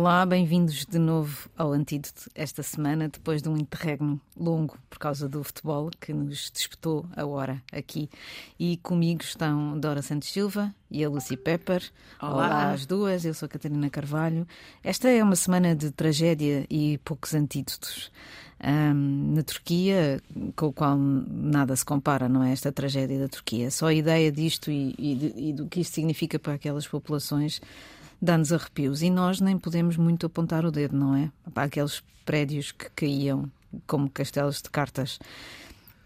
Olá, bem-vindos de novo ao Antídoto esta semana, depois de um interregno longo por causa do futebol que nos disputou a hora aqui. E comigo estão Dora Santos Silva e a Lucy Pepper. Olá. Olá às duas, eu sou a Catarina Carvalho. Esta é uma semana de tragédia e poucos antídotos. Um, na Turquia, com o qual nada se compara, não é? Esta tragédia da Turquia. Só a ideia disto e, e, e do que isto significa para aquelas populações dá-nos arrepios. E nós nem podemos muito apontar o dedo, não é? Para aqueles prédios que caíam como castelos de cartas.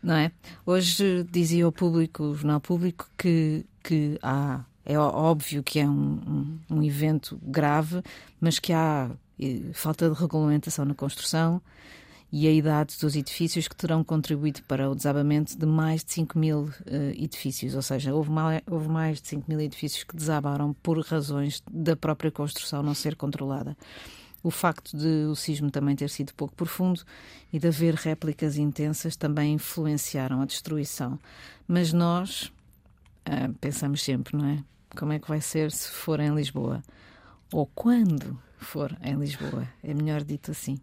Não é? Hoje dizia o público, o jornal público, que, que há, é óbvio que é um, um, um evento grave, mas que há eh, falta de regulamentação na construção, e a idade dos edifícios que terão contribuído para o desabamento de mais de 5 mil uh, edifícios, ou seja, houve mais, houve mais de 5 mil edifícios que desabaram por razões da própria construção não ser controlada. O facto de o sismo também ter sido pouco profundo e de haver réplicas intensas também influenciaram a destruição. Mas nós uh, pensamos sempre, não é? Como é que vai ser se for em Lisboa? Ou quando for em Lisboa? É melhor dito assim.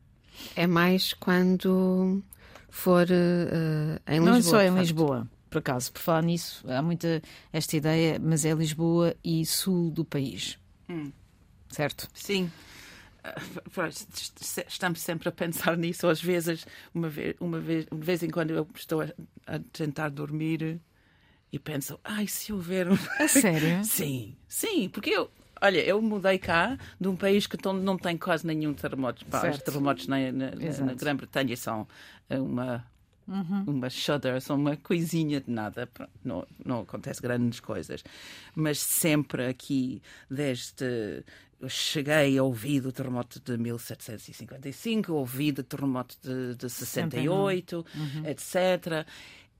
É mais quando for uh, em Lisboa. Não é só em Lisboa, por acaso. Por falar nisso, há muita esta ideia, mas é Lisboa e sul do país. Hum. Certo? Sim. Estamos sempre a pensar nisso. Às vezes, uma vez, uma vez, de vez em quando eu estou a, a tentar dormir e penso, ai, se houver um. A sério? sim, sim, porque eu, Olha, eu mudei cá de um país que não tem quase nenhum terremoto. Pá, os terremotos na, na, na Grã-Bretanha são eh, uma Uhum. uma shudder, são uma coisinha de nada, não, não acontece grandes coisas. Mas sempre aqui, desde. Eu cheguei a ouvir do terremoto de 1755, ouvi do terremoto de, de 68, uhum. etc.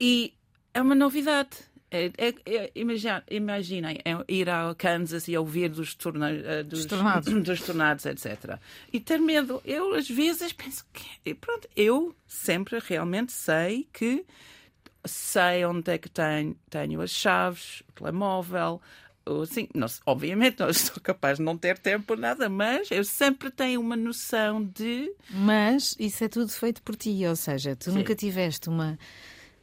E é uma novidade. É, é, é, imagina, imaginem é, ir ao Kansas e ouvir dos, torna, uh, dos, tornados. dos tornados, etc. E ter medo. Eu, às vezes, penso que. Pronto, eu sempre realmente sei que sei onde é que tenho, tenho as chaves, o telemóvel. Sim, não, obviamente não sou capaz de não ter tempo nada, mas eu sempre tenho uma noção de. Mas isso é tudo feito por ti, ou seja, tu Sim. nunca tiveste uma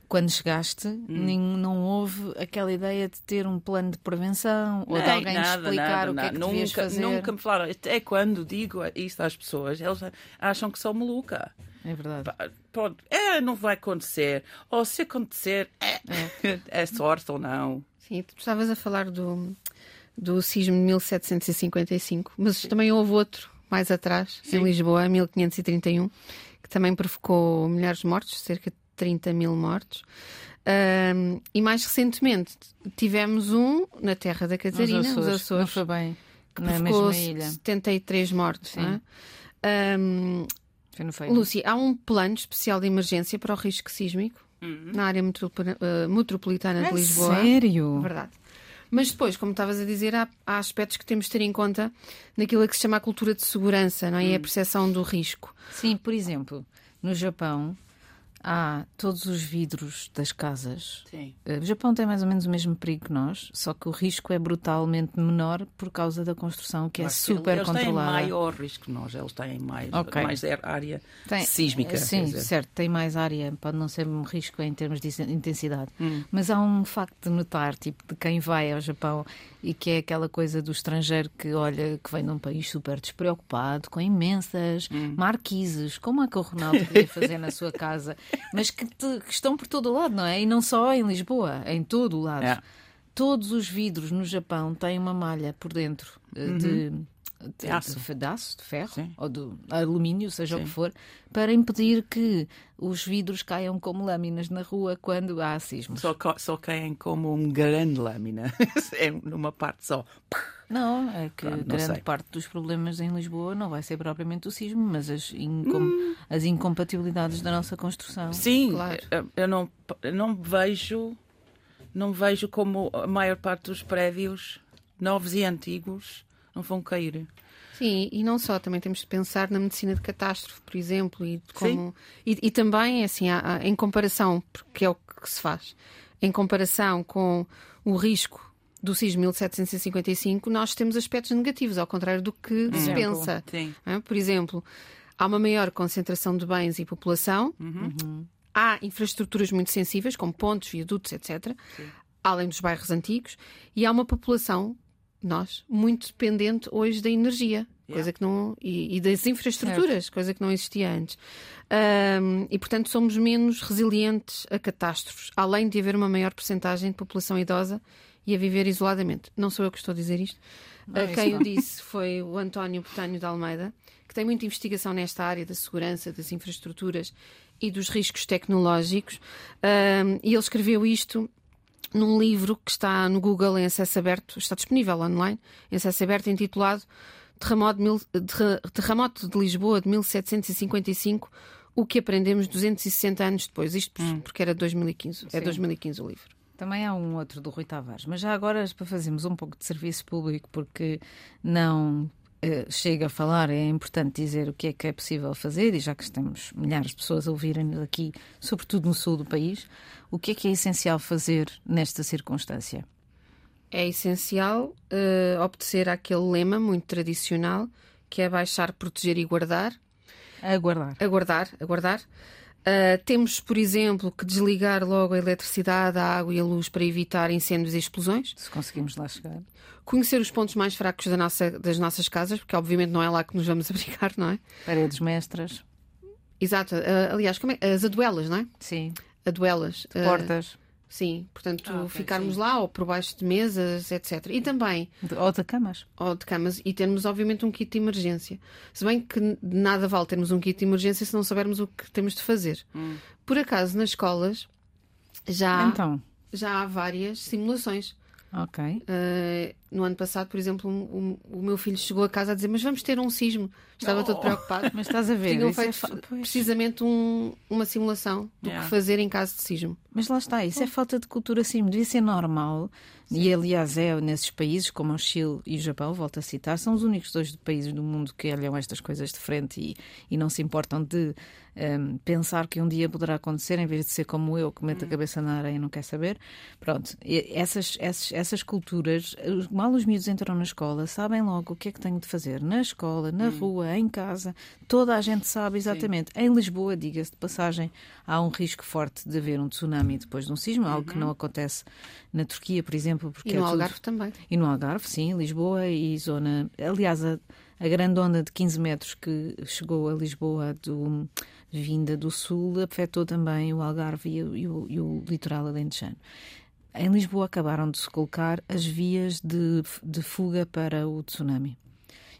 quando chegaste, hum. nem, não houve aquela ideia de ter um plano de prevenção ou de alguém nada, explicar nada, o que é que nunca, fazer. Nunca me falaram. Até quando digo isso às pessoas, eles acham que sou maluca. É verdade. Pronto, é, não vai acontecer. Ou se acontecer, é, é. é sorte ou não. Sim, tu estavas a falar do, do sismo de 1755, mas também houve outro mais atrás, Sim. em Lisboa, em 1531, que também provocou milhares de mortes, cerca de 30 mil mortos. Um, e mais recentemente tivemos um na Terra da Catarina, nos Açores, Açores não foi bem, que na mesma ilha. 73 mortos. Sim. É? Um, Lúcia, há um plano especial de emergência para o risco sísmico uhum. na área uh, metropolitana de é Lisboa. Sério? Verdade. Mas depois, como estavas a dizer, há, há, aspectos que temos de ter em conta naquilo que se chama a cultura de segurança, não é? Uhum. E a hum. percepção do risco. Sim, por exemplo, no Japão, há todos os vidros das casas. Sim. Eh, o Japão tem mais ou menos o mesmo perigo que nós, só que o risco é brutalmente menor por causa da construção que é super eles controlada. Eles têm maior risco que nós, eles têm mais, okay. mais área tem, sísmica. Sim, certo, tem mais área, pode não ser um risco em termos de intensidade. Hum. Mas há um facto de notar, tipo, de quem vai ao Japão e que é aquela coisa do estrangeiro que olha, que vem de um país super despreocupado, com imensas hum. marquises, como é que o Ronaldo podia fazer na sua casa mas que, te, que, estão por todo o lado, não é? E não só em Lisboa, em todo o lado. É. Todos os vidros no Japão têm uma malha por dentro eh, uhum. De, aço. de, de, aço, de ferro Sim. ou de alumínio, seja Sim. o que for, para impedir que os vidros caiam como lâminas na rua quando há sismos. Só, só caem como uma grande lâmina, é numa parte só. Não, é que Pronto, grande sei. parte dos problemas em Lisboa não vai ser propriamente o sismo, mas as, incom hum. as incompatibilidades da nossa construção. Sim, claro. eu não, eu não vejo não vejo como a maior parte dos prédios novos e antigos não vão cair. Sim, e não só, também temos de pensar na medicina de catástrofe, por exemplo, e como e, e, também assim, há, em comparação, porque é o que se faz, em comparação com o risco do sismo 1755, nós temos aspectos negativos, ao contrário do que se pensa. É? Por exemplo, há uma maior concentração de bens e população, uhum. há infraestruturas muito sensíveis, como pontos, viadutos, etc., Sim. além dos bairros antigos, e há uma população, nós, muito dependente hoje da energia. Coisa que não, e, e das infraestruturas, certo. coisa que não existia antes. Um, e, portanto, somos menos resilientes a catástrofes, além de haver uma maior percentagem de população idosa e a viver isoladamente. Não sou eu que estou a dizer isto. Não, uh, quem o disse foi o António Petânio de Almeida, que tem muita investigação nesta área da segurança, das infraestruturas e dos riscos tecnológicos. Um, e ele escreveu isto num livro que está no Google em acesso aberto, está disponível online, em acesso aberto, intitulado Terremoto de, mil, Terremoto de Lisboa de 1755, o que aprendemos 260 anos depois. Isto hum. porque era 2015. É Sim. É 2015 o livro. Também há um outro do Rui Tavares, mas já agora para fazermos um pouco de serviço público, porque não chega a falar, é importante dizer o que é que é possível fazer, e já que temos milhares de pessoas a ouvirem aqui, sobretudo no sul do país, o que é que é essencial fazer nesta circunstância? É essencial uh, obedecer àquele lema muito tradicional que é baixar, proteger e guardar. Aguardar. Aguardar, aguardar. Uh, temos, por exemplo, que desligar logo a eletricidade, a água e a luz para evitar incêndios e explosões. Se conseguimos lá chegar. Conhecer os pontos mais fracos da nossa, das nossas casas, porque obviamente não é lá que nos vamos abrigar, não é? Paredes mestras. Exato. Uh, aliás, como é? as aduelas, não é? Sim. Aduelas. Portas. Sim, portanto, ah, okay, ficarmos sim. lá ou por baixo de mesas, etc. E também. De, ou de camas. Ou de camas. E termos, obviamente, um kit de emergência. Se bem que de nada vale termos um kit de emergência se não soubermos o que temos de fazer. Hum. Por acaso, nas escolas já, então. já há várias simulações. Ok. Uh, no ano passado, por exemplo, um, um, o meu filho chegou a casa a dizer: Mas vamos ter um sismo. Estava oh, todo preocupado. Mas estás a ver. Tinham feito é precisamente um, uma simulação do yeah. que fazer em caso de sismo. Mas lá está, isso é falta de cultura sismo. Devia ser normal. Sim. E aliás, é nesses países como o Chile e o Japão, volto a citar, são os únicos dois países do mundo que olham estas coisas de frente e, e não se importam de um, pensar que um dia poderá acontecer, em vez de ser como eu, que mete a hum. cabeça na areia e não quer saber. Pronto, essas, essas, essas culturas, mal os miúdos entram na escola, sabem logo o que é que têm de fazer na escola, na hum. rua, em casa. Toda a gente sabe exatamente. Sim. Em Lisboa, diga-se de passagem, há um risco forte de haver um tsunami depois de um sismo, uhum. algo que não acontece na Turquia, por exemplo. Porque e no é Algarve tudo... também. E no Algarve, sim, Lisboa e zona. Aliás, a, a grande onda de 15 metros que chegou a Lisboa do vinda do sul afetou também o Algarve e o, e o, e o litoral alentejano. Em Lisboa acabaram de se colocar as vias de, de fuga para o tsunami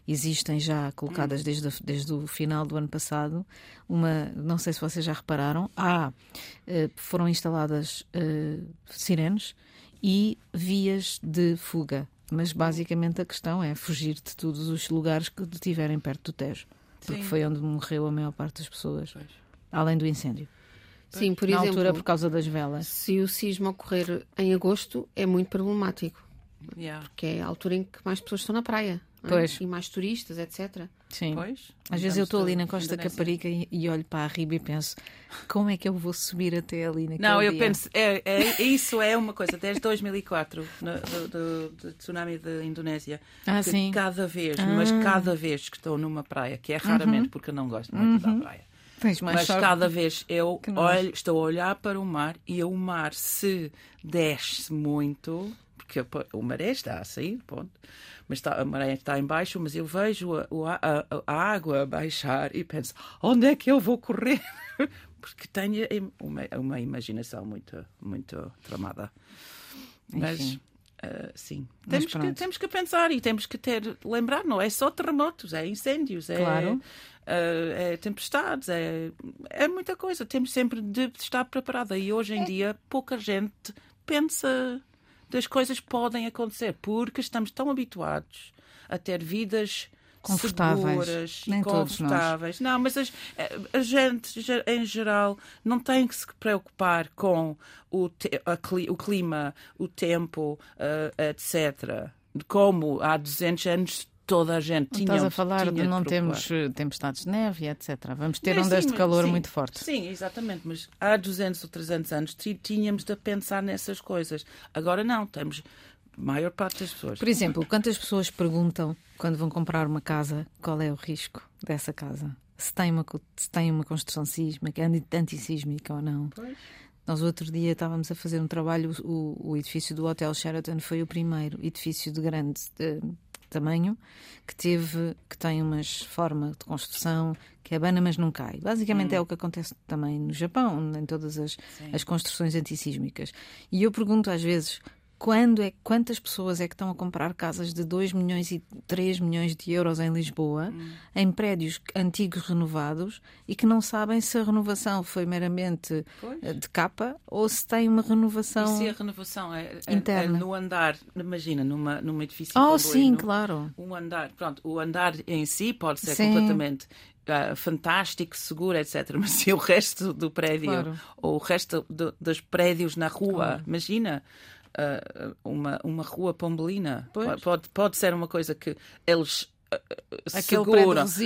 existem já colocadas desde, desde o final do ano passado. Uma, não sei se vocês já repararam, há, eh, foram instaladas uh, sirenes e vias de fuga. Mas basicamente a questão é fugir de todos os lugares que estiverem perto do Tejo porque Sim. foi onde morreu a maior parte das pessoas, pois. além do incêndio. Sim, por Na exemplo, altura por causa das velas. Se o sismo ocorrer em agosto, é muito problemático. Yeah. Porque é a altura em que mais pessoas estão na praia. É? Pois. E mais turistas, etc. Sim. Pois. Às vezes eu estou ali na Costa da Caparica e, e, olho para a riba e penso como é que eu vou subir até ali naquele Não, eu dia? penso, é, é, isso é uma coisa, desde 2004, no, do, do, tsunami da Indonésia, ah, sim. cada vez, ah. mas cada vez que estou numa praia, que é raramente uhum. porque eu não gosto muito uhum. da praia, mas cada vez eu olho, estou a olhar para o mar e o mar se desce muito, porque o maré está a sair, ponto mas está, a maré está em baixo, mas eu vejo a, a, a, água baixar e penso, onde é que eu vou correr? Porque tenho uma, uma imaginação muito, muito tramada. Mas, uh, sim, mas temos, que, temos que pensar e temos que ter, lembrar, não é só terremotos, é incêndios, é, claro. uh, é tempestades, é, é muita coisa. Temos sempre de estar preparada e hoje em é. dia pouca gente pensa das coisas podem acontecer, porque estamos tão habituados a ter vidas confortáveis, seguras, Nem confortáveis. Não, mas as, a gente em geral não tem que se preocupar com o, te, a, o clima, o tempo, uh, etc. Como há 200 anos toda a gente tinha. Estás a falar de não temos eh, tempestades de neve, etc. Vamos ter é, ondas sim, de calor sim, muito fortes. Sim, exatamente. Mas há 200 ou 300 anos tínhamos de pensar nessas coisas. Agora não, temos maior parte das pessoas. Por exemplo, quantas pessoas perguntam quando vão comprar uma casa qual é o risco dessa casa? Se tem uma, se tem uma construção sísmica, antissísmica ou não. Pois. Nós, outro dia, estávamos a fazer um trabalho. O, o, edifício do Hotel Sheraton foi o primeiro edifício de grande de, tamanho que teve, que tem uma forma de construção que abana, mas não cai. Basicamente hum. é o que acontece também no Japão, em todas as, as construções antissísmicas. E eu pergunto às vezes quando é, quantas pessoas é que estão a comprar casas de 2 milhões e 3 milhões de euros em Lisboa, hum. em prédios antigos renovados, e que não sabem se a renovação foi meramente pois. Eh, de capa ou se tem uma renovação. E se a renovação é, é, interna. é no andar, imagina, numa, num edifício. Oh, sim, claro. Um andar, pronto, o andar em si pode ser sim. completamente Uh, fantástico, seguro, etc. Mas se o resto do prédio claro. ou o resto do, dos prédios na rua, claro. imagina, uh, uma, uma rua pombelina. Pode, pode ser uma coisa que eles seguram as,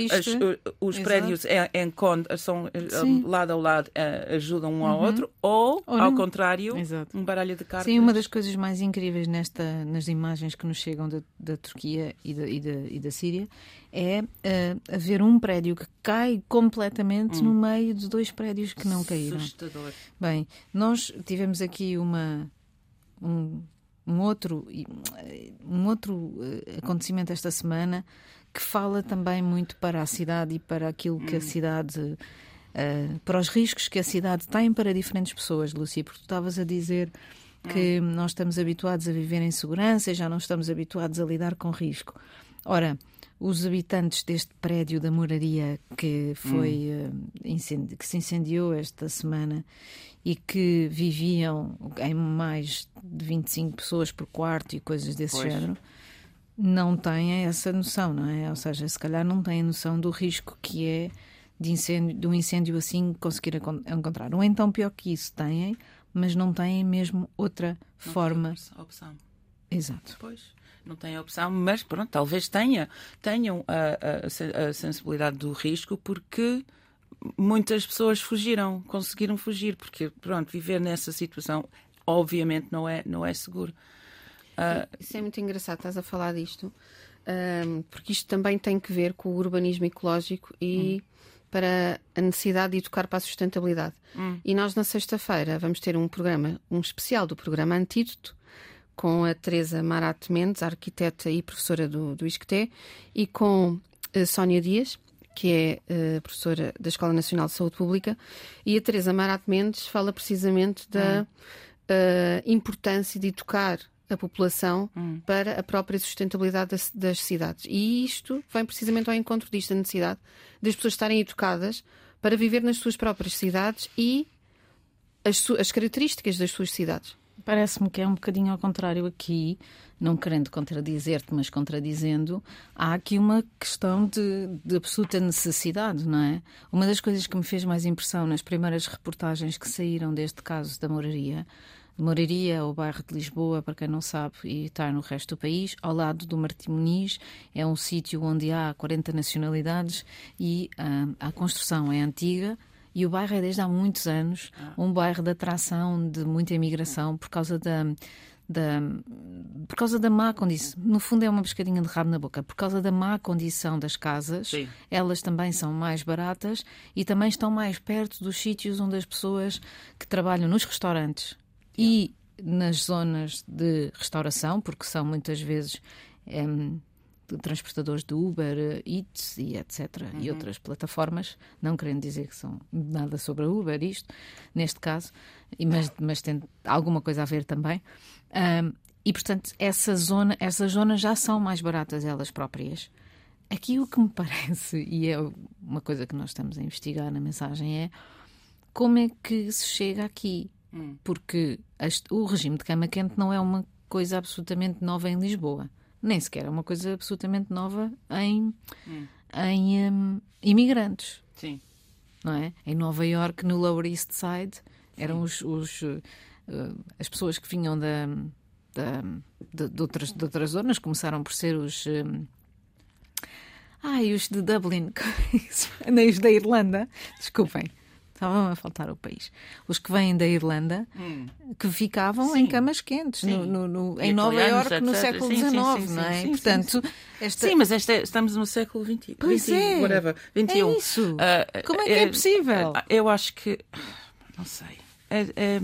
os Exato. prédios em, em, são Sim. lado ao lado ajudam um ao uhum. outro ou, ou ao contrário Exato. um baralho de cartas Sim, uma das coisas mais incríveis nesta, nas imagens que nos chegam da, da Turquia e da, e, da, e da Síria é uh, haver um prédio que cai completamente hum. no meio de dois prédios que não caíram. Assustador. Bem, nós tivemos aqui uma um, um outro, um outro eh, acontecimento esta semana que fala também muito para a cidade e para aquilo que a hum. cidade. Uh, para os riscos que a cidade tem para diferentes pessoas, Lucia, porque tu estavas a dizer que hum. nós estamos habituados a viver em segurança e já não estamos habituados a lidar com risco. Ora, os habitantes deste prédio da moraria que foi hum. uh, que se incendiou esta semana e que viviam em mais de 25 pessoas por quarto e coisas desse pois. género, não têm essa noção, não é? Ou seja, se calhar não têm noção do risco que é de, incêndio, de um incêndio assim conseguir encontrar. Ou então, pior que isso, têm, mas não têm mesmo outra não forma. opção. Exato. Pois não têm opção, mas pronto, talvez tenha, tenham a, a, a sensibilidade do risco porque muitas pessoas fugiram, conseguiram fugir, porque pronto, viver nessa situação obviamente não é, não é seguro. Uh... Isso é muito engraçado, estás a falar disto, um, porque isto também tem que ver com o urbanismo ecológico e hum. para a necessidade de educar para a sustentabilidade. Hum. E nós, na sexta-feira, vamos ter um programa, um especial do programa Antídoto, com a Teresa Marat Mendes, arquiteta e professora do, do ISCTE, e com a Sónia Dias, que é uh, professora da Escola Nacional de Saúde Pública, e a Teresa Marat Mendes fala precisamente da uh, importância de educar a população hum. para a própria sustentabilidade das, das, cidades. E isto vem precisamente ao encontro disto, a necessidade das pessoas estarem educadas para viver nas suas próprias cidades e as, as características das suas cidades. Parece-me que é um bocadinho ao contrário aqui, não querendo contradizer-te, mas contradizendo, há aqui uma questão de, de, absoluta necessidade, não é? Uma das coisas que me fez mais impressão nas primeiras reportagens que saíram deste caso da moraria, Moraria, o bairro de Lisboa, para quem não sabe, e está no resto do país, ao lado do Martim Muniz, é um sítio onde há 40 nacionalidades e ah, a construção é antiga, e o bairro é desde há muitos anos ah. um bairro de atração de muita imigração por causa da, da, por causa da má condição. No fundo, é uma pescadinha de rabo na boca. Por causa da má condição das casas, Sim. elas também são mais baratas e também estão mais perto dos sítios onde as pessoas que trabalham nos restaurantes e nas zonas de restauração, porque são muitas vezes. É, transportadores de Uber, Eats e etc. Uhum. e outras plataformas, não querendo dizer que são nada sobre a Uber, isto, neste caso, mas, mas tem alguma coisa a ver também. Um, e portanto, essa zona, essas zonas já são mais baratas elas próprias. Aqui o que me parece, e é uma coisa que nós estamos a investigar na mensagem, é como é que se chega aqui. Hum. Porque o regime de cama quente não é uma coisa absolutamente nova em Lisboa nem sequer é uma coisa absolutamente nova em, hum. em um, imigrantes. Sim. Não é? Em Nova York, no Lower East Side, eram os, os uh, as pessoas que vinham da, da, de, de, outras, de outras zonas, começaram por ser os. Um, Ai, os de Dublin, nem os da Irlanda, desculpem. Estava a faltar o país. Os que vêm da Irlanda, hum. que ficavam sim. em camas quentes, no, no, no, em Nova Iorque no século XIX, sim, não é? Portanto, esta... Sim, mas esta, estamos no século XX. Pois 20, é. Whatever, 21. É isso. Uh, Como é que é, é possível? Eu acho que. Não sei. é, é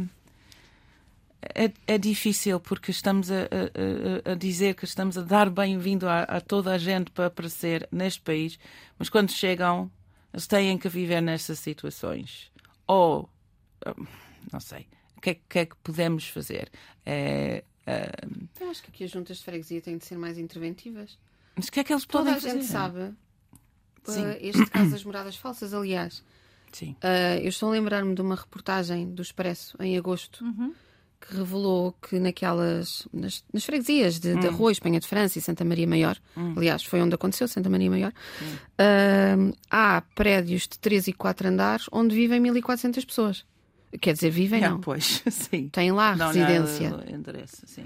é, é, difícil porque estamos a, a, a, dizer que estamos a dar bem-vindo a, a, toda a gente para aparecer neste país, mas quando chegam, eles têm que viver nessas situações. Ou, hum, não sei, o que, é, que, é que podemos fazer? É, é, Eu acho que aqui as juntas de freguesia têm de ser mais interventivas. Mas o que é que eles Toda podem fazer? Toda a gente sabe. Sim. Uh, este caso das moradas falsas, aliás. Sim. Uh, eu estou a lembrar-me de uma reportagem do Expresso em agosto. Uhum que revelou que naquelas nas, nas freguesias de, hum. de Arroio, Espanha de França e Santa Maria Maior, hum. aliás, foi onde aconteceu Santa Maria Maior, uh, há prédios de 3 e 4 andares onde vivem 1400 pessoas. Quer dizer, vivem é, não. Pois, sim. Têm lá não, residência. Não, endereço, sim.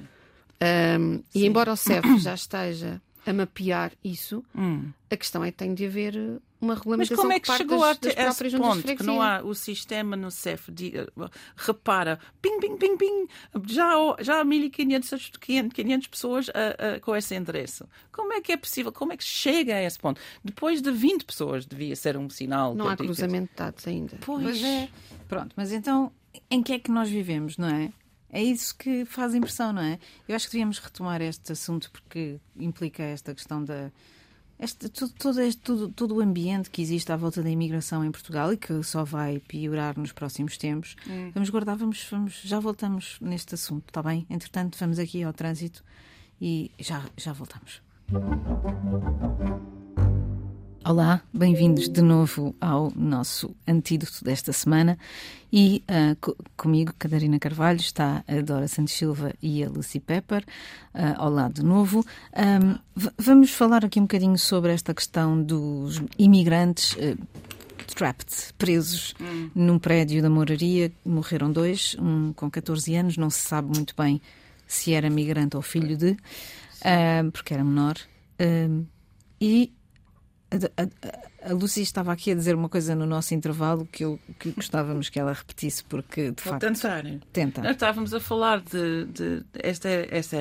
Um, e embora o CEF já esteja a mapear isso, hum. a questão é que tem de haver uma regulamentação Mas como é que chegou das, a esse ponto que não há o sistema no CEF de, uh, repara, ping, ping, ping, ping, já, já há 1500 500 pessoas uh, uh, com esse endereço. Como é que é possível? Como é que chega a esse ponto? Depois de 20 pessoas devia ser um sinal. Não há cruzamento de dados ainda. Pois. pois é. Pronto, mas então em que é que nós vivemos, não é? É isso que faz impressão, não é? Eu acho que devíamos retomar este assunto porque implica esta questão da. Este, todo, todo, este, todo, todo o ambiente que existe à volta da imigração em Portugal e que só vai piorar nos próximos tempos. Hum. Vamos guardar, vamos, vamos, já voltamos neste assunto, está bem? Entretanto, vamos aqui ao trânsito e já, já voltamos. Olá, bem-vindos de novo ao nosso antídoto desta semana. E uh, co comigo, Catarina Carvalho, está a Dora Santos Silva e a Lucy Pepper, uh, lado de novo. Um, vamos falar aqui um bocadinho sobre esta questão dos imigrantes. Uh, trapped, presos hum. num prédio da moraria. Morreram dois, um com 14 anos, não se sabe muito bem se era migrante ou filho de, uh, porque era menor. E a, a, a Lucy estava aqui a dizer uma coisa no nosso intervalo que, eu, que gostávamos que ela repetisse, porque de Vou facto. tentar. Tenta. Nós estávamos a falar de, de esta, esta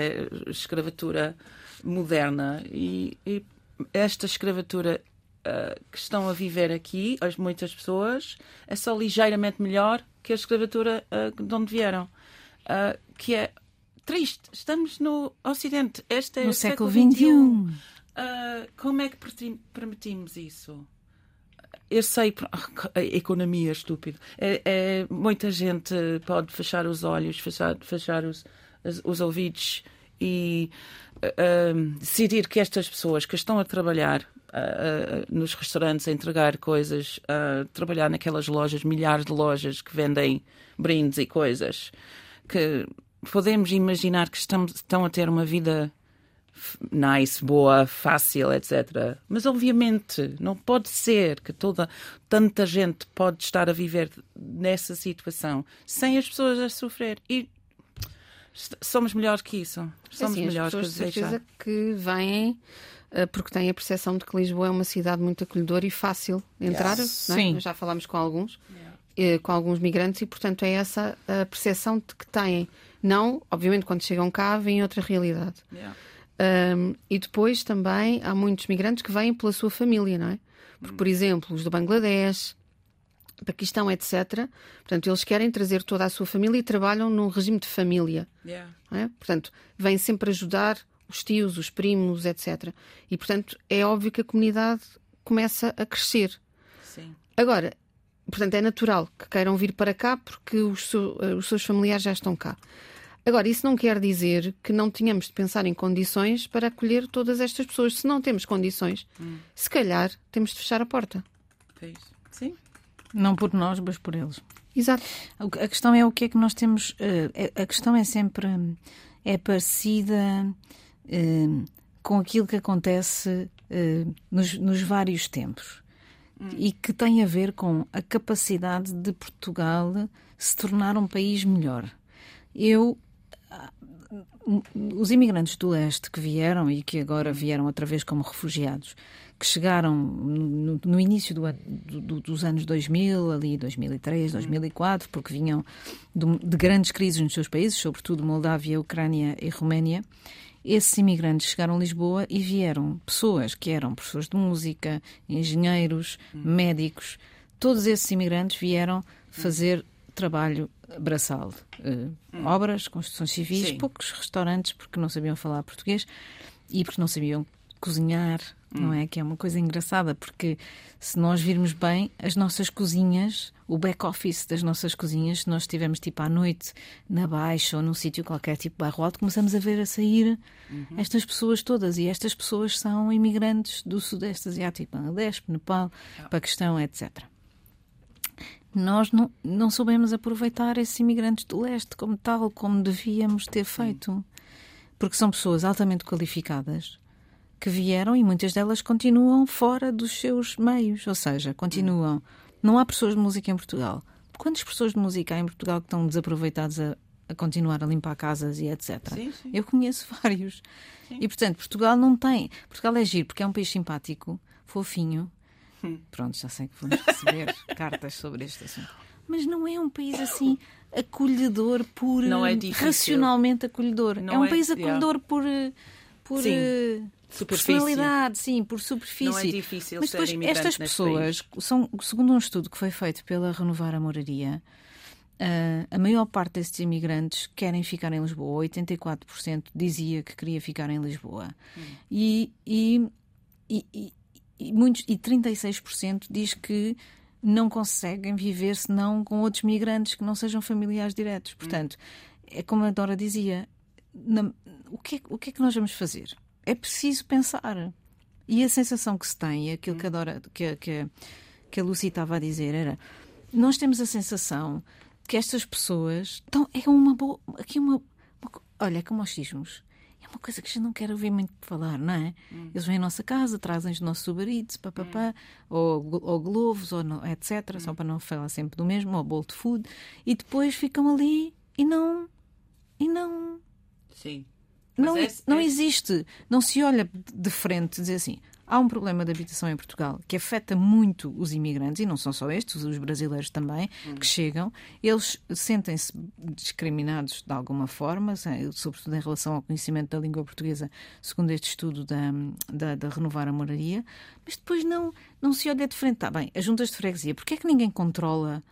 escravatura moderna e, e esta escravatura uh, que estão a viver aqui, as muitas pessoas, é só ligeiramente melhor que a escravatura uh, de onde vieram. Uh, que é triste. Estamos no Ocidente. Este é no o século XXI. Uh, como é que permitimos isso? Eu sei, a economia estúpida. É, é, muita gente pode fechar os olhos, fechar, fechar os, os ouvidos e uh, decidir que estas pessoas que estão a trabalhar uh, nos restaurantes, a entregar coisas, a trabalhar naquelas lojas, milhares de lojas que vendem brindes e coisas, que podemos imaginar que estamos, estão a ter uma vida nice, boa, fácil, etc. Mas obviamente não pode ser que toda tanta gente pode estar a viver nessa situação sem as pessoas a sofrer e somos melhores que isso. Somos assim, melhores as pessoas, que certeza que vêm eh, porque têm a percepção de que Lisboa é uma cidade muito acolhedora e fácil de entrar. Yes. É? Sim. Já falámos com alguns, yeah. Eh, com alguns migrantes e portanto é essa a percepção de que têm. Não, obviamente, quando chegam cá, vem outra realidade. Yeah. Um, e depois também há muitos migrantes que vêm pela sua família, não é? Porque, por exemplo, os do Bangladesh, Paquistão, etc. Portanto, eles querem trazer toda a sua família e trabalham num regime de família. Yeah. É? Portanto, vêm sempre ajudar os tios, os primos, etc. E, portanto, é óbvio que a comunidade começa a crescer. Sim. Agora, portanto, é natural que queiram vir para cá porque os, seu, os seus familiares já estão cá. Agora, isso não quer dizer que não tenhamos de pensar em condições para acolher todas estas pessoas. Se não temos condições, hum. se calhar temos de fechar a porta. É Sim. Não por nós, mas por eles. Exato. A questão é o que é que nós temos. Uh, a questão é sempre. É parecida uh, com aquilo que acontece uh, nos, nos, vários tempos. Hum. E que tem a ver com a capacidade de Portugal se tornar um país melhor. Eu os imigrantes do leste que vieram e que agora vieram outra vez como refugiados, que chegaram no, no início do, do, dos anos 2000, ali 2003, 2004, porque vinham de, de grandes crises nos seus países, sobretudo Moldávia, Ucrânia e Roménia. Esses imigrantes chegaram a Lisboa e vieram pessoas que eram professores de música, engenheiros, médicos. Todos esses imigrantes vieram fazer trabalho braçal. Uh, hum. Obras, construções civis, Sim. poucos restaurantes porque não sabiam falar português e porque não sabiam cozinhar, hum. não é? Que é uma coisa engraçada, porque se nós virmos bem, as nossas cozinhas, o back-office das nossas cozinhas, se nós estivermos tipo à noite na Baixa ou num sítio qualquer, tipo bairro alto, começamos a ver a sair uhum. estas pessoas todas. E estas pessoas são imigrantes do Sudeste Asiático, Bangladesh, Nepal, ah. Paquistão, etc nós não, não soubemos aproveitar esses imigrantes do leste como tal, como devíamos ter feito. Porque são pessoas altamente qualificadas que vieram e muitas delas continuam fora dos seus meios, ou seja, continuam. Não há professores de música em Portugal. Quantas professores de música há em Portugal que estão desaproveitados a, a continuar a limpar casas e etc? Sim, sim. Eu conheço vários. Sim. E portanto, Portugal não tem. Portugal é giro porque é um país simpático, fofinho. Hum. Pronto, já sei que vamos receber cartas sobre este assunto. Mas não é um país assim acolhedor por não é racionalmente acolhedor. Não é um é, país acolhedor yeah. por por Sim. Uh, personalidade, sim, por superfície. Não é difícil Mas depois, estas pessoas, são, segundo um estudo que foi feito pela Renovar a Moraria, uh, a maior parte desses imigrantes querem ficar em Lisboa. 84% dizia que queria ficar em Lisboa. Hum. E, e, e, e, muitos, e 36% diz que não conseguem viver senão com outros migrantes que não sejam familiares diretos. Portanto, é como a Dora dizia, na, o, que é, o que é que nós vamos fazer? é preciso pensar. E a sensação que se tem, aquilo que a, Dora, que, que, que a Lucy estava a dizer, era: nós temos a sensação que estas pessoas estão. É uma boa. Aqui uma, uma olha, é como os sismos. Uma coisa que a gente não quer ouvir muito falar, não é? Hum. Eles vêm à nossa casa, trazem os nossos papapá, hum. ou, ou globos, ou etc. Hum. Só para não falar sempre do mesmo, ou bolt food. E depois ficam ali e não. E não. Sim não, é, não é... existe. Não se olha de frente e dizer assim. Há um problema de habitação em Portugal que afeta muito os imigrantes, e não são só estes, os brasileiros também, hum. que chegam. Eles sentem-se discriminados de alguma forma, sobretudo em relação ao conhecimento da língua portuguesa, segundo este estudo da, da, da Renovar a Moraria. Mas depois não, não se olha de frente. Está bem, as juntas de freguesia, porquê é que ninguém controla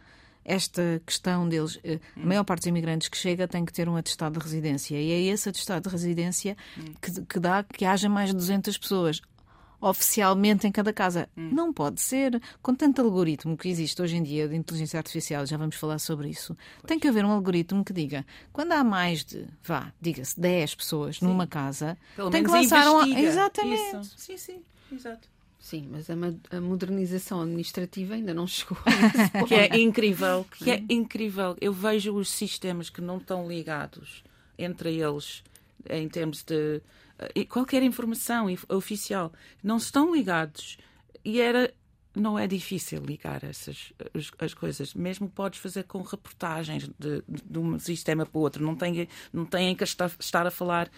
esta questão deles. Eh, a maior parte dos imigrantes que chega tem que ter um atestado de residência e é esse atestado de residência que, que dá que haja mais de 200 pessoas oficialmente em cada casa. Hum. Não pode ser. Com tanto algoritmo que existe hoje em dia de inteligência artificial, já vamos falar sobre isso, pois. tem que haver um algoritmo que diga quando há mais de, vá, diga-se, 10 pessoas sim. numa casa, Pelo tem que lançar um. Exatamente. Isso. Sim, sim, exato. Sim, mas a, a, modernização administrativa ainda não chegou. que é incrível, que é incrível. Eu vejo os sistemas que não estão ligados entre eles em termos de qualquer informação oficial não estão ligados e era não é difícil ligar essas as, as coisas. Mesmo podes fazer com reportagens de, de, um sistema para o outro. Não têm não têm que estar, estar a falar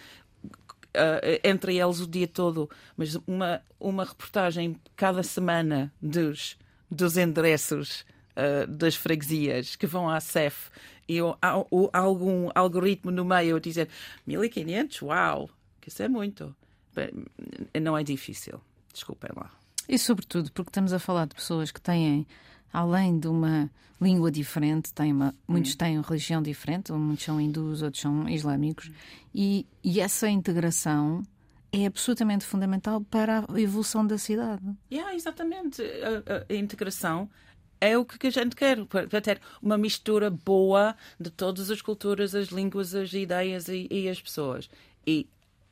uh, entre eles o dia todo, mas uma, uma reportagem cada semana dos, dos endereços uh, das freguesias que vão à CEF e ou, ou, algum algoritmo no meio a dizer 1500, uau, que isso é muito. Não é difícil, desculpem lá. E sobretudo porque estamos a falar de pessoas que têm além de uma língua diferente, tem uma, muitos hum. têm uma religião diferente, muitos são hindus, outros são islâmicos, hum. e, e essa integração é absolutamente fundamental para a evolução da cidade. Yeah, exatamente. A, a, a integração é o que a gente quer, para ter uma mistura boa de todas as culturas, as línguas, as ideias e, e as pessoas. E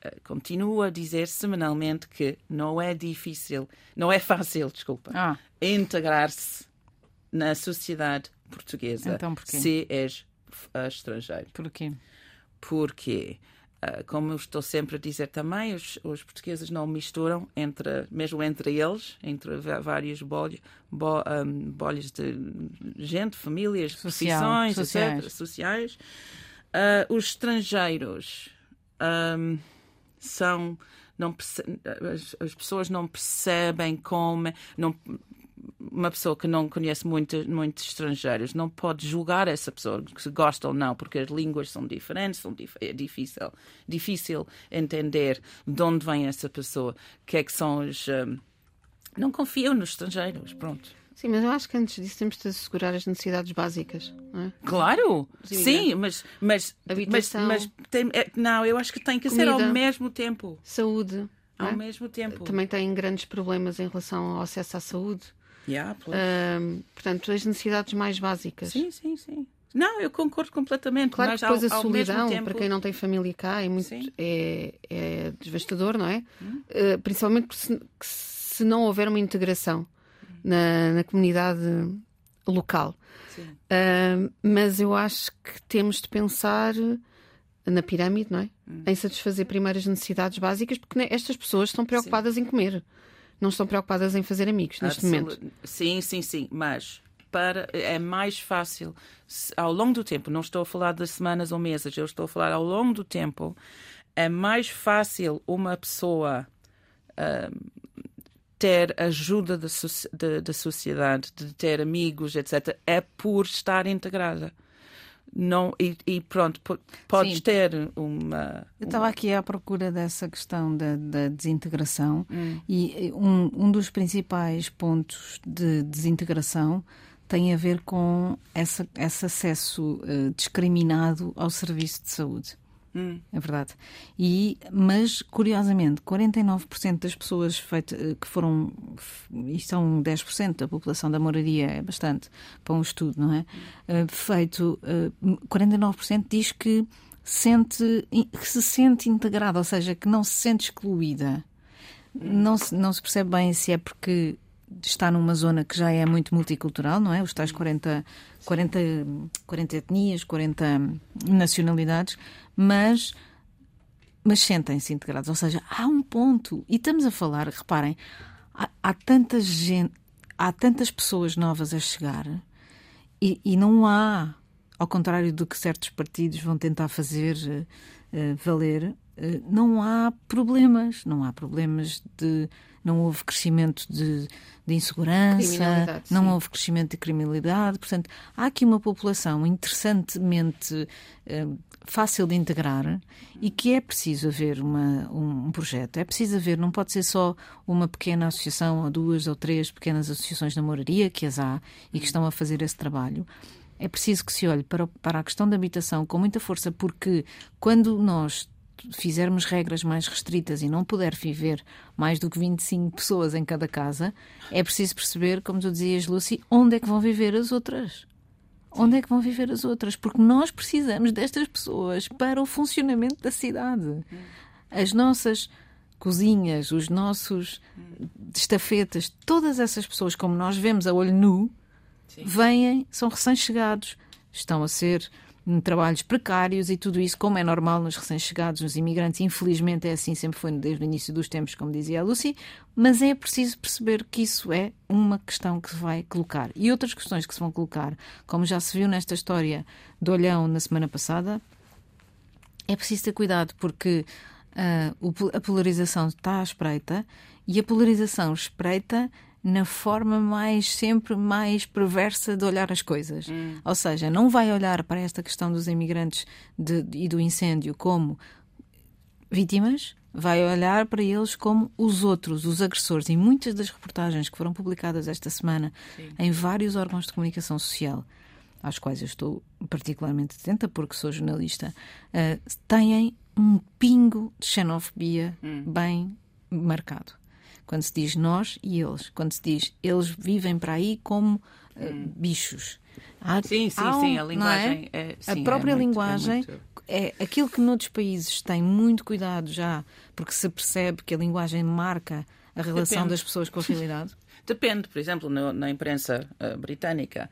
uh, continuo a dizer semanalmente que não é difícil, não é fácil, desculpa, ah. integrar-se na sociedade portuguesa então, porquê? se és uh, estrangeiro. Porquê? Porque, uh, como eu estou sempre a dizer também, os, os, portugueses não misturam, entre, mesmo entre eles, entre vários bolhos, bo, um, bolhos de gente, famílias, Social, profissões, sociais. Etc, sociais. Uh, os estrangeiros um, são não as, as, pessoas não percebem como não uma pessoa que não conhece muitos muitos estrangeiros não pode julgar essa pessoa se gosta ou não porque as línguas são diferentes são dif é difícil difícil entender de onde vem essa pessoa que é que são os um, não confiam nos estrangeiros pronto Sim, mas eu acho que antes disso temos de assegurar as necessidades básicas, não é? Claro, sim, mas mas, Habitação, mas, mas tem, é, não, eu acho que tem que comida, ser ao mesmo tempo. Saúde. Ao é? mesmo tempo. Também têm grandes problemas em relação ao acesso à saúde. Yeah, uh, portanto, as necessidades mais básicas. Sim, sim, sim. Não, eu concordo completamente. Claro mas que depois ao, a solidão, tempo... para quem não tem família cá, é, muito, é, é devastador, não é? Hum. Uh, principalmente se, se não houver uma integração na, na comunidade local. Uh, mas eu acho que temos de pensar na pirâmide, não é? Hum. Em satisfazer primeiras necessidades básicas, porque estas pessoas estão preocupadas sim. em comer, não estão preocupadas em fazer amigos neste momento. Sim, sim, sim, mas para é mais fácil ao longo do tempo. Não estou a falar de semanas ou meses, eu estou a falar ao longo do tempo. É mais fácil uma pessoa uh, ter ajuda da, da, da sociedade, de ter amigos, etc., é por estar integrada não e, e, pronto podes Sim. ter uma eu estava aqui à procura dessa questão da, da desintegração hum. e um, um dos principais pontos de desintegração tem a ver com essa, esse acesso uh, discriminado ao serviço de saúde Hum. É verdade. E, mas, curiosamente, 49% das pessoas feito, eh, que foram. E são 10% da população da moradia, é bastante para um estudo, não é? Uh, feito. Uh, 49% diz que, sente, que se sente integrada, ou seja, que não se sente excluída. Não se, não se percebe bem se é porque está numa zona que já é muito multicultural, não é? Os tais 40, 40, 40 etnias, 40 nacionalidades, mas, mas sentem-se integrados. Ou seja, há um ponto. E estamos a falar, reparem, há, há tanta gente, há tantas pessoas novas a chegar e, e, não há, ao contrário do que certos partidos vão tentar fazer uh, valer, uh, não há problemas. Não há problemas de não houve crescimento de, de insegurança, não sim. houve crescimento de criminalidade. Portanto, há aqui uma população interessantemente eh, fácil de integrar e que é preciso haver uma, um, um, projeto. É preciso haver, não pode ser só uma pequena associação, ou duas ou três pequenas associações na moraria, que as há e que estão a fazer esse trabalho. É preciso que se olhe para, para a questão da habitação com muita força, porque quando nós fizermos regras mais restritas e não puder viver mais do que 25 pessoas em cada casa, é preciso perceber, como tu dizias, Lucy, onde é que vão viver as outras. Onde é que vão viver as outras? Porque nós precisamos destas pessoas para o funcionamento da cidade. As nossas cozinhas, os nossos estafetas, todas essas pessoas, como nós vemos a olho nu, Sim. vêm, são recém-chegados, estão a ser trabalhos precários e tudo isso, como é normal nos recém-chegados, nos imigrantes, infelizmente é assim, sempre foi desde o início dos tempos, como dizia a Lucy, mas é preciso perceber que isso é uma questão que se vai colocar. E outras questões que se vão colocar, como já se viu nesta história do Olhão na semana passada, é preciso ter cuidado, porque uh, a polarização está à espreita e a polarização espreita na forma mais sempre mais perversa de olhar as coisas. Hum. Ou seja, não vai olhar para esta questão dos imigrantes de, e do incêndio como vítimas, vai olhar para eles como os outros, os agressores. E muitas das reportagens que foram publicadas esta semana Sim. em vários órgãos de comunicação social, aos quais eu estou particularmente atenta porque sou jornalista, uh, têm um pingo de xenofobia hum. bem marcado. Quando se diz nós e eles. Quando se diz eles vivem para aí como uh, hum. bichos. Há, sim, sim, um, sim. A linguagem é? é sim, A própria é muito, linguagem é, muito... é, aquilo que noutros países tem muito cuidado já, porque se percebe que a linguagem marca a relação Depende. das pessoas com a realidade? Depende, por exemplo, no, na imprensa uh, britânica,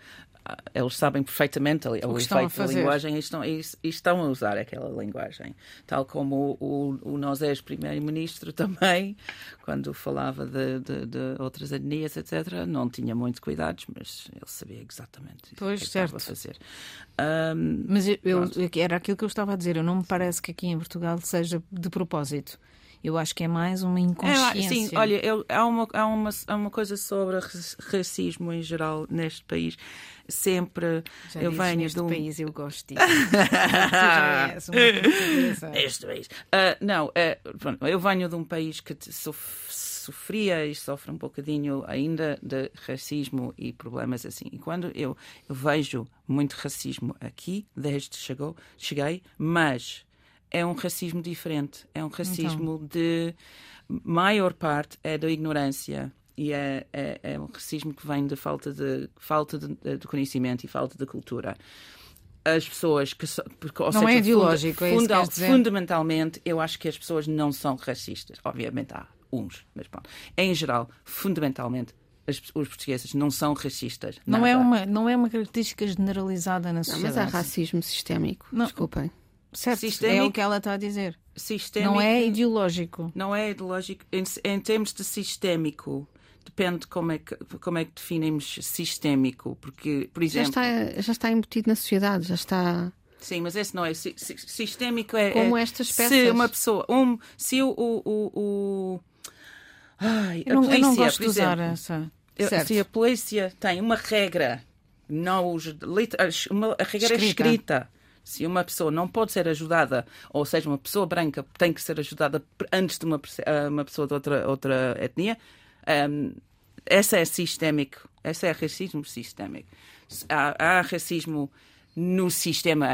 eles sabem perfeitamente o, o efeito da linguagem e estão, e, e estão, a usar aquela linguagem. Tal como o, o, o primeiro-ministro também, quando falava de, de, de, outras etnias, etc., não tinha muito cuidados, mas ele sabia exatamente pois, o que, certo. estava a fazer. Um, mas eu, eu, era aquilo que eu estava a dizer, eu não me parece que aqui em Portugal seja de propósito Eu acho que é mais uma inconsciência. É, sim, olha, eu, há, uma, há, uma, há uma coisa sobre racismo em geral neste país. Sempre Já eu venho neste de um país, eu gosto disso. este país. Uh, não, uh, eu venho de um país que sofria e sofre um bocadinho ainda de racismo e problemas assim. E quando eu, eu vejo muito racismo aqui, desde que chegou, cheguei, mas é um racismo diferente. É um racismo então. de. maior parte é da ignorância. E é, é, é, um racismo que vem de falta de, falta de, de conhecimento e falta de cultura as pessoas que porque, não seja, é ideológico, funda, é funda, fundamentalmente eu acho que as pessoas não são racistas. Obviamente há uns, mas pronto. Em geral, fundamentalmente as, os portugueses não são racistas. Não é uma não é uma característica generalizada na sociedade. Não, mas há racismo sistémico. Não. Desculpem. Certo, Sistémico, é o que ela está a dizer. Sistémico, não é ideológico. Não é ideológico. Em, em, termos de sistémico, depende como é que, como é que definimos sistémico. Porque, por exemplo. Já está, já está embutido na sociedade, já está. Sim, mas esse não é. Sistémico é. Como é, estas peças. Se uma pessoa. Um, se o. o, o, o ai, a não, polícia, eu não gosto de usar exemplo, essa. Certo. Se a polícia tem uma regra, não os, uma, a regra escrita. é escrita se uma pessoa não pode ser ajudada, ou seja, uma pessoa branca tem que ser ajudada antes de uma, ah, uma pessoa de outra, outra etnia, um, essa é sistémico, esse é racismo sistémico. Há, há racismo no sistema,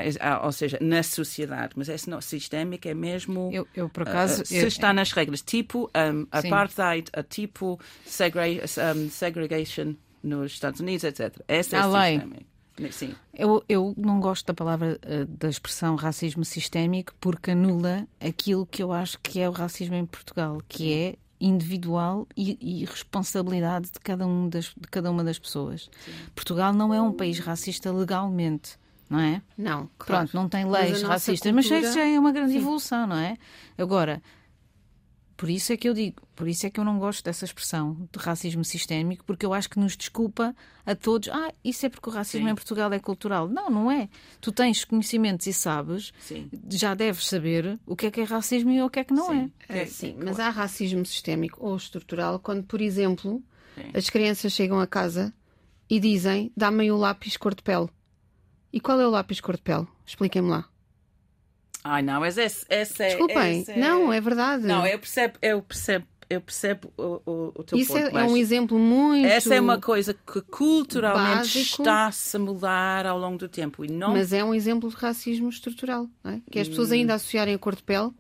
ou seja, na sociedade, mas esse não sistémico é mesmo. Eu, eu por acaso. Uh, se eu, está nas regras, tipo um, apartheid, a tipo segre, um, segregation nos Estados Unidos, etc. Essa é a sistémico. Sim. Eu, eu não gosto da palavra, eh, da expressão racismo sistémico, porque anula aquilo que eu acho que é o racismo em Portugal, que é individual e, e responsabilidade de cada, um das, de cada uma das pessoas. Sim. Portugal não é um país racista legalmente. Não é? Não. Claro. Pronto, não tem leis mas racistas, cultura... mas isso já é uma grande Sim. evolução, não é? Agora, por isso é que eu digo, por isso é que eu não gosto dessa expressão de racismo sistémico, porque eu acho que nos desculpa a todos. Ah, isso é porque o racismo Sim. em Portugal é cultural. Não, não é. Tu tens conhecimentos e sabes, Sim. já deves saber o que é que é racismo e o que é que não Sim. é. é. Sim, mas há racismo sistémico ou estrutural quando, por exemplo, as crianças chegam a casa e dizem: dá-me o lápis cor de pele. E qual é o lápis cor de pele? Expliquem-me lá. Ai, não, mas esse, esse é. Desculpem, esse é... não, é verdade. Não, eu percebo, eu percebo. Eu percebo o, o, o teu Isso ponto. Isso é, é, um exemplo muito. Essa é uma coisa que culturalmente está-se a mudar ao longo do tempo. E não... Mas é um exemplo de racismo estrutural, é? que as pessoas ainda associarem a cor de pele,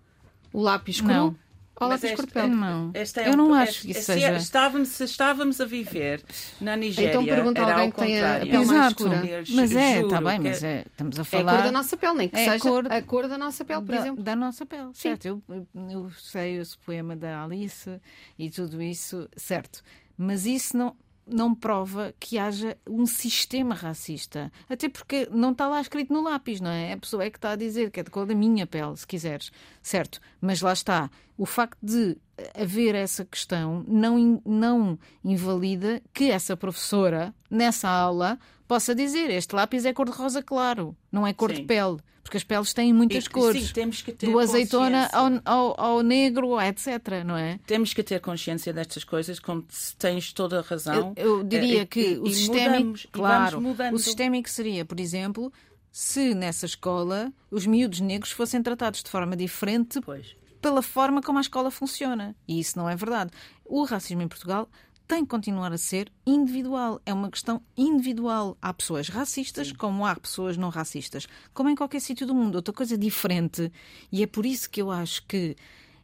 o lápis cru, não. Olá, este, este, não. Este é eu não acho que isso seja. Estávamos, se estávamos a viver na Nigéria. Então pergunta era alguém que tem a pele Exato. mais escura. Mas é, está bem, mas é, é, estamos a falar. É a cor da nossa pele, nem que é seja a cor, a cor da nossa pele, por da, exemplo. Da nossa pele, Sim. certo. Eu, eu sei esse poema da Alice e tudo isso, certo. Mas isso não, não prova que haja um sistema racista. Até porque não está lá escrito no lápis, não é? A pessoa é que está a dizer que é de cor da minha pele, se quiseres. Certo. Mas lá está. O facto de haver essa questão não, não invalida que essa professora, nessa aula, possa dizer este lápis é cor de rosa claro, não é cor Sim. de pele. Porque as peles têm muitas e, cores. Sim, temos que ter Do azeitona ao, ao, ao, negro, etc. Não é? Temos que ter consciência destas coisas, como tens toda a razão. Eu, eu diria é, que e, o e sistémico. Mudamos, claro, o sistémico seria, por exemplo, se nessa escola os miúdos negros fossem tratados de forma diferente pois. pela forma como a escola funciona. E isso não é verdade. O racismo em Portugal tem que continuar a ser individual. É uma questão individual. Há pessoas racistas, Sim. como há pessoas não racistas, como em qualquer sítio do mundo. Outra coisa diferente. E é por isso que eu acho que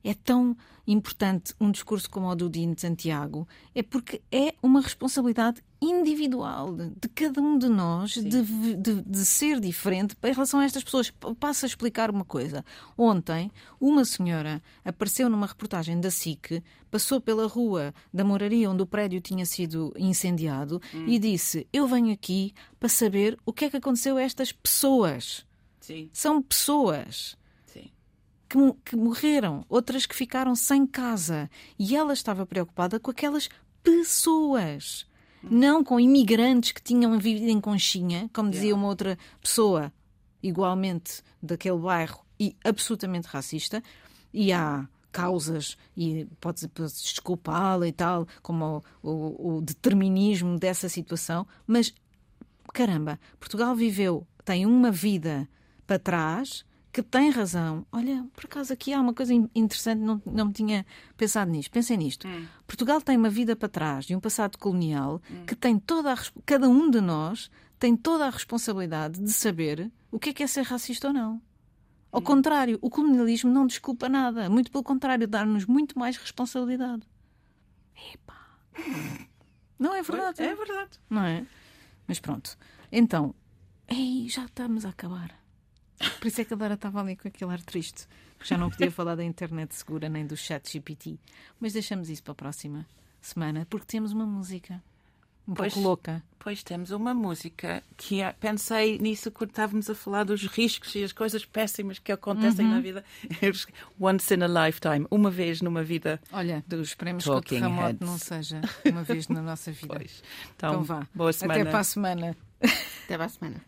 é tão importante um discurso como o do Dino de Santiago, é porque é uma responsabilidade individual de, cada um de nós de, de, de, ser diferente em relação a estas pessoas. Passo a explicar uma coisa. Ontem, uma senhora apareceu numa reportagem da SIC, passou pela rua da moraria onde o prédio tinha sido incendiado hum. e disse: Eu venho aqui para saber o que é que aconteceu a estas pessoas. Sim. São pessoas que, que morreram, outras que ficaram sem casa. E ela estava preocupada com aquelas pessoas não com imigrantes que tinham vivido em conchinha, como dizia uma outra pessoa, igualmente daquele bairro e absolutamente racista. E há causas e pode, desculpá-la e tal, como o, o, o determinismo dessa situação, mas caramba, Portugal viveu, tem uma vida para trás que tem razão. Olha, por acaso aqui há uma coisa interessante, não, não tinha pensado nisto. Pensem nisto. Hum. Portugal tem uma vida para trás e um passado colonial hum. que tem toda a. Cada um de nós tem toda a responsabilidade de saber o que é que é ser racista ou não. Ao hum. contrário, o colonialismo não desculpa nada. Muito pelo contrário, dá-nos muito mais responsabilidade. Epa! Não é verdade? É verdade. Não é? Mas pronto. Então, ei, já estamos a acabar. Por isso é que a Dora estava ali com aquele ar triste. Porque já não podia falar da internet segura nem do chat GPT. Mas deixamos isso para a próxima semana, porque temos uma música um pois, pouco louca. Pois temos uma música que pensei nisso quando estávamos a falar dos riscos e as coisas péssimas que acontecem uhum. na vida. Once in a lifetime, uma vez numa vida. Olha, dos esperemos que o terremoto não seja uma vez na nossa vida. Pois. Então, então vá. Boa semana. Até para a semana. Até para a semana.